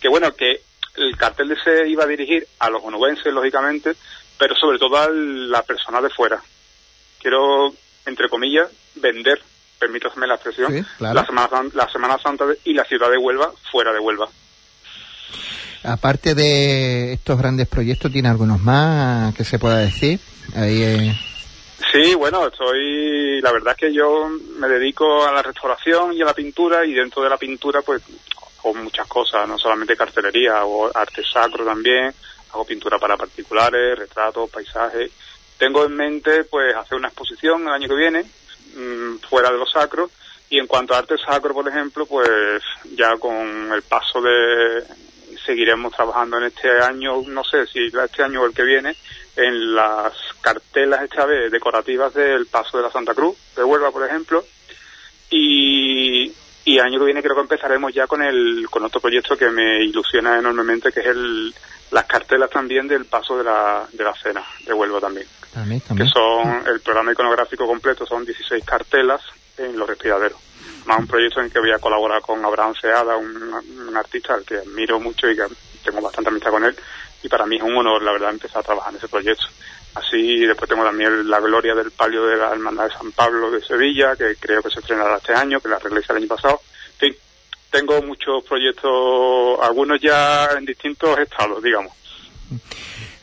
[SPEAKER 6] que, bueno, que el cartel de se iba a dirigir a los onubenses, lógicamente, pero sobre todo a la persona de fuera. Quiero, entre comillas, vender, permítaseme la expresión,
[SPEAKER 2] Sí, claro.
[SPEAKER 6] la, Semana, la Semana Santa y la ciudad de Huelva fuera de Huelva.
[SPEAKER 2] Aparte de estos grandes proyectos, ¿tiene algunos más que se pueda decir? Ahí, eh,
[SPEAKER 6] Sí, bueno, estoy, la verdad es que yo me dedico a la restauración y a la pintura y dentro de la pintura pues hago muchas cosas, no solamente cartelería, hago arte sacro también, hago pintura para particulares, retratos, paisajes. Tengo en mente pues hacer una exposición el año que viene mm, fuera de lo sacro. Y en cuanto a arte sacro, por ejemplo, pues ya con el paso de seguiremos trabajando en este año, no sé si este año o el que viene, en las cartelas esta vez decorativas del Paso de la Santa Cruz, de Huelva, por ejemplo, y, y año que viene creo que empezaremos ya con el con otro proyecto que me ilusiona enormemente, que es el las cartelas también del Paso de la, de la Cena, de Huelva también,
[SPEAKER 2] también,
[SPEAKER 6] que son el programa iconográfico completo, son 16 cartelas en los respiraderos. Más un proyecto en que voy a colaborar con Abraham Seada, un, un artista al que admiro mucho y que tengo bastante amistad con él. Y para mí es un honor, la verdad, empezar a trabajar en ese proyecto. Así, después tengo también la gloria del palio de la Hermandad de San Pablo de Sevilla, que creo que se estrenará este año, que la arreglé el año pasado. En fin, tengo muchos proyectos, algunos ya en distintos estados, digamos.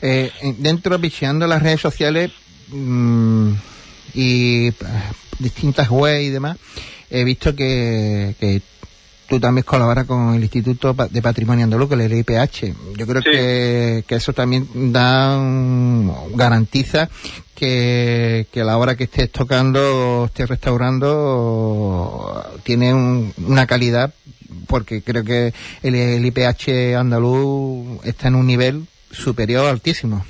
[SPEAKER 2] Eh, dentro, visionando las redes sociales mm, y eh, distintas webs y demás, he visto que, que tú también colaboras con el Instituto de Patrimonio Andaluz, que es el IPH. Yo creo
[SPEAKER 6] Sí.
[SPEAKER 2] que, que eso también da un- garantiza que, que a la hora que estés tocando o estés restaurando tiene un- una calidad porque creo que el, el IPH andaluz está en un nivel superior altísimo.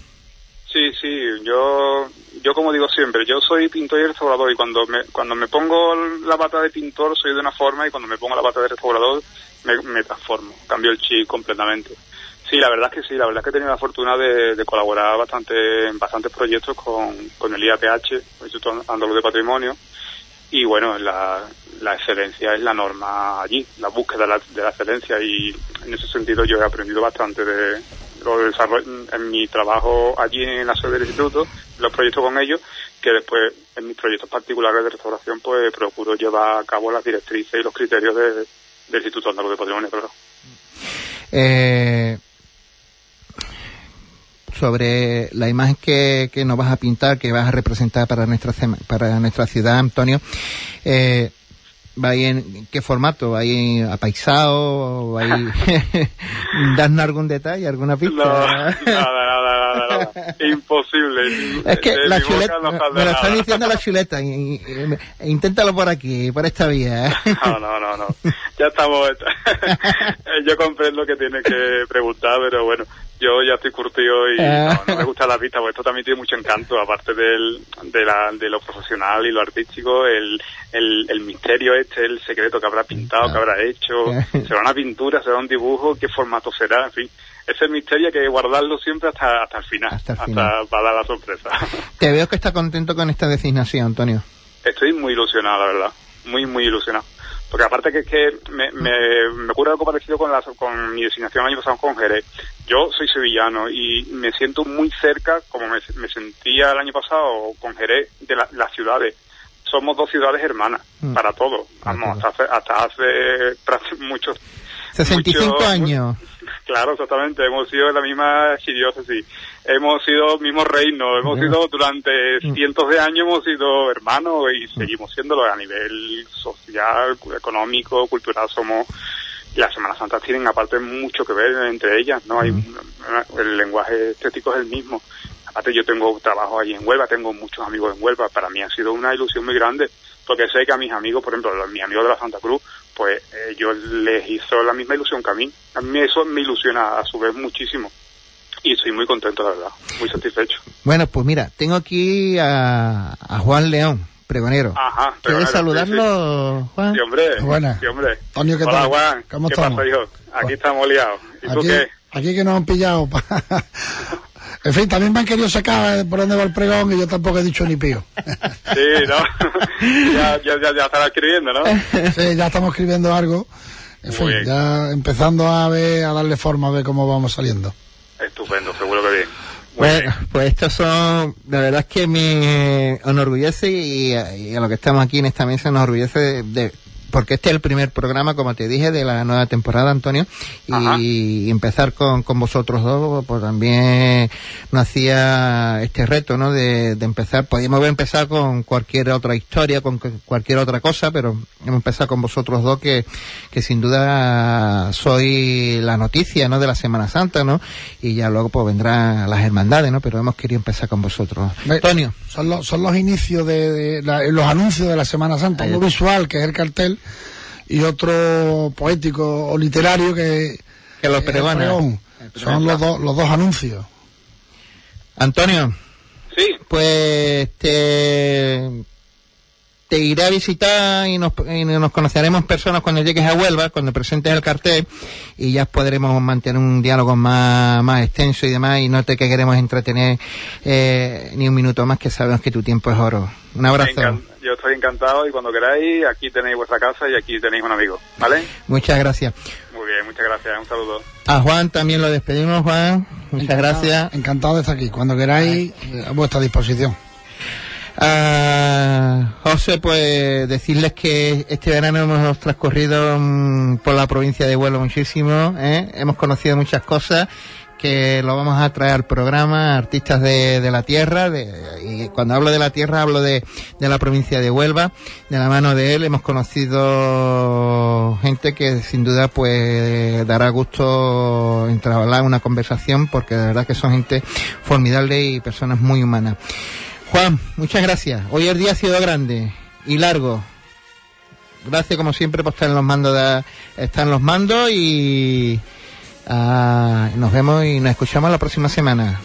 [SPEAKER 6] Sí, sí, yo, yo como digo siempre, yo soy pintor y restaurador y cuando me, cuando me pongo la bata de pintor soy de una forma y cuando me pongo la bata de restaurador me, transformo, cambio el chip completamente. Sí, la verdad es que sí, la verdad es que he tenido la fortuna de, colaborar bastante en bastantes proyectos con, con el IAPH, el Instituto de Patrimonio, y bueno, la, la excelencia es la norma allí, la búsqueda de la, de la excelencia y en ese sentido yo he aprendido bastante de en mi trabajo allí en la sede del instituto, los proyectos con ellos, que después en mis proyectos particulares de restauración pues procuro llevar a cabo las directrices y los criterios de- del Instituto Andaluz de Patrimonio, claro.
[SPEAKER 2] Eh, sobre la imagen que, que nos vas a pintar, que vas a representar para nuestra para nuestra ciudad, Antonio, eh, ¿va ahí en qué formato? ¿Va ahí apaisado? ¿Va ahí... ¿Darnos algún detalle, alguna pista?
[SPEAKER 6] No, nada, nada, nada, nada. Imposible.
[SPEAKER 2] Es que
[SPEAKER 6] De
[SPEAKER 2] la chuleta,
[SPEAKER 6] no
[SPEAKER 2] me lo están diciendo la chuleta, y, inténtalo por aquí, por esta vía. ¿eh?
[SPEAKER 6] No, no, no, no. Ya estamos. yo comprendo que tiene que preguntar, pero bueno, yo ya estoy curtido y no, no me gusta la pista, porque esto también tiene mucho encanto, aparte del, de, la, de lo profesional y lo artístico, el, el, el misterio este, el secreto que habrá pintado, que habrá hecho, será una pintura, será un dibujo, qué formato será, en fin. Ese misterio hay que guardarlo siempre hasta, hasta el final,
[SPEAKER 2] Hasta el
[SPEAKER 6] hasta,
[SPEAKER 2] final.
[SPEAKER 6] para dar la sorpresa.
[SPEAKER 2] Te veo que está contento con esta designación, Antonio.
[SPEAKER 6] Estoy muy ilusionado, la verdad. Muy, muy ilusionado. Porque aparte que es que me, me, me ocurre algo parecido con, la, con mi designación año pasado con Jerez. Yo soy sevillano y me siento muy cerca, como me, me sentía el año pasado con Jerez, de la- las ciudades. Somos dos ciudades hermanas,
[SPEAKER 2] Mm.
[SPEAKER 6] para todo. Vamos, hasta hace, hasta hace muchos
[SPEAKER 2] 65
[SPEAKER 6] mucho-
[SPEAKER 2] años.
[SPEAKER 6] Claro, exactamente. Hemos sido la misma archidiócesis. Hemos sido mismo reino. Hemos sido durante
[SPEAKER 2] Mm.
[SPEAKER 6] cientos de años, hemos sido hermanos y seguimos siéndolo a nivel social, económico, cultural. Somos. Las Semanas Santas tienen aparte mucho que ver entre ellas, ¿no? Hay
[SPEAKER 2] Mm.
[SPEAKER 6] el lenguaje estético es el mismo. Aparte yo tengo trabajo allí en Huelva, tengo muchos amigos en Huelva. Para mí ha sido una ilusión muy grande porque sé que a mis amigos, por ejemplo, mis amigos de la Santa Cruz, pues eh, yo les hizo la misma ilusión que a mí. A mí eso me ilusiona a su vez muchísimo. Y estoy muy contento, la verdad, muy satisfecho.
[SPEAKER 2] Bueno, pues mira, tengo aquí a, a Juan León, pregonero.
[SPEAKER 6] Ajá.
[SPEAKER 2] ¿Quieres saludarlo, Juan?
[SPEAKER 6] Sí, sí, hombre.
[SPEAKER 3] Buena.
[SPEAKER 6] Sí, hombre.
[SPEAKER 3] Antonio, ¿qué
[SPEAKER 6] Hola,
[SPEAKER 3] tal?
[SPEAKER 6] Juan.
[SPEAKER 3] ¿Cómo
[SPEAKER 6] ¿Qué
[SPEAKER 3] estamos?
[SPEAKER 6] pasa, hijo? Aquí estamos liados. ¿Y tú
[SPEAKER 3] Aquí,
[SPEAKER 6] qué?
[SPEAKER 3] aquí que nos han pillado. en fin, también me han querido sacar eh, por dónde va el pregón y yo tampoco he dicho ni pío.
[SPEAKER 6] Sí, ¿no? ya, ya, ya, ya estará escribiendo, ¿no?
[SPEAKER 3] sí, ya estamos escribiendo algo. En
[SPEAKER 6] Muy
[SPEAKER 3] fin,
[SPEAKER 6] bien.
[SPEAKER 3] ya empezando a ver, a darle forma, a ver cómo vamos saliendo.
[SPEAKER 6] Estupendo, seguro que bien.
[SPEAKER 2] Bueno, pues estos son, la verdad es que me enorgullece y, y a lo que estamos aquí en esta mesa nos enorgullece de, de porque este es el primer programa, como te dije, de la nueva temporada, Antonio, y, empezar con, con, vosotros dos, pues también nos hacía este reto, ¿no? De, de, empezar, podíamos haber empezado con cualquier otra historia, con cualquier otra cosa, pero hemos empezado con vosotros dos, que, que sin duda soy la noticia, ¿no? De la Semana Santa, ¿no? Y ya luego pues vendrán las hermandades, ¿no? Pero hemos querido empezar con vosotros. Antonio.
[SPEAKER 3] Son los, son los inicios de, de la, los anuncios de la Semana Santa, uno visual, que es el cartel, y otro poético o literario que,
[SPEAKER 2] que los pregones.
[SPEAKER 3] Son los, dos los dos anuncios.
[SPEAKER 2] Antonio.
[SPEAKER 6] Sí.
[SPEAKER 2] Pues te, te iré a visitar y nos, y nos conoceremos personas cuando llegues a Huelva, cuando presentes el cartel y ya podremos mantener un diálogo más, más extenso y demás y no te que queremos entretener eh, ni un minuto más que sabemos que tu tiempo es oro. Un abrazo
[SPEAKER 6] yo estoy encantado y cuando queráis, aquí tenéis vuestra casa y aquí tenéis un amigo, ¿vale?
[SPEAKER 2] Muchas gracias.
[SPEAKER 6] Muy bien, muchas gracias, un saludo.
[SPEAKER 2] A Juan también lo despedimos, Juan. Muchas
[SPEAKER 3] encantado,
[SPEAKER 2] gracias.
[SPEAKER 3] Encantado de estar aquí, cuando queráis, a vuestra disposición.
[SPEAKER 2] Uh, José, pues decirles que este verano hemos transcurrido um, por la provincia de Huelva muchísimo, ¿eh? hemos conocido muchas cosas que lo vamos a traer al programa, artistas de, de la tierra, de, y cuando hablo de la tierra hablo de, de, la provincia de Huelva, de la mano de él hemos conocido gente que sin duda pues dará gusto entablar una conversación porque de verdad que son gente formidable y personas muy humanas. Juan, muchas gracias. Hoy el día ha sido grande y largo. Gracias como siempre por estar en los mandos de, estar en los mandos y Uh, nos vemos y nos escuchamos la próxima semana.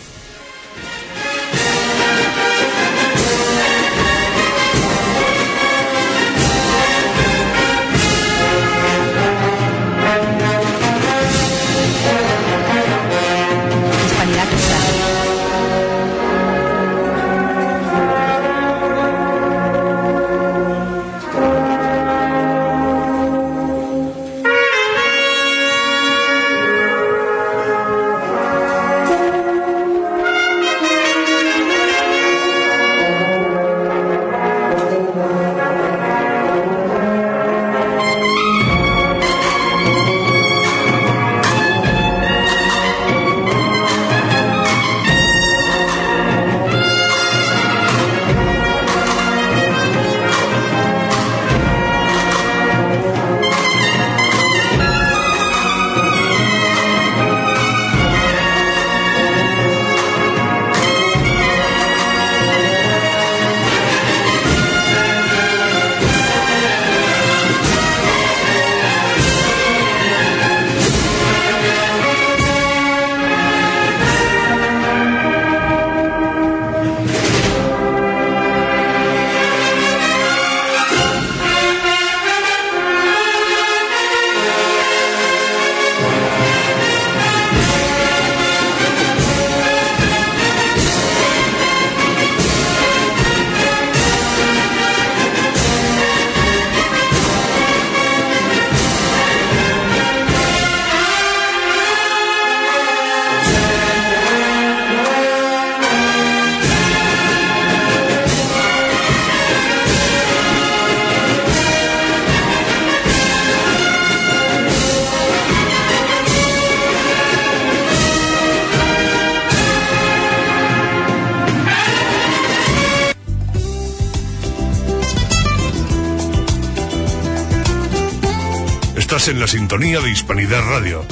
[SPEAKER 7] Sintonía de Hispanidad Radio.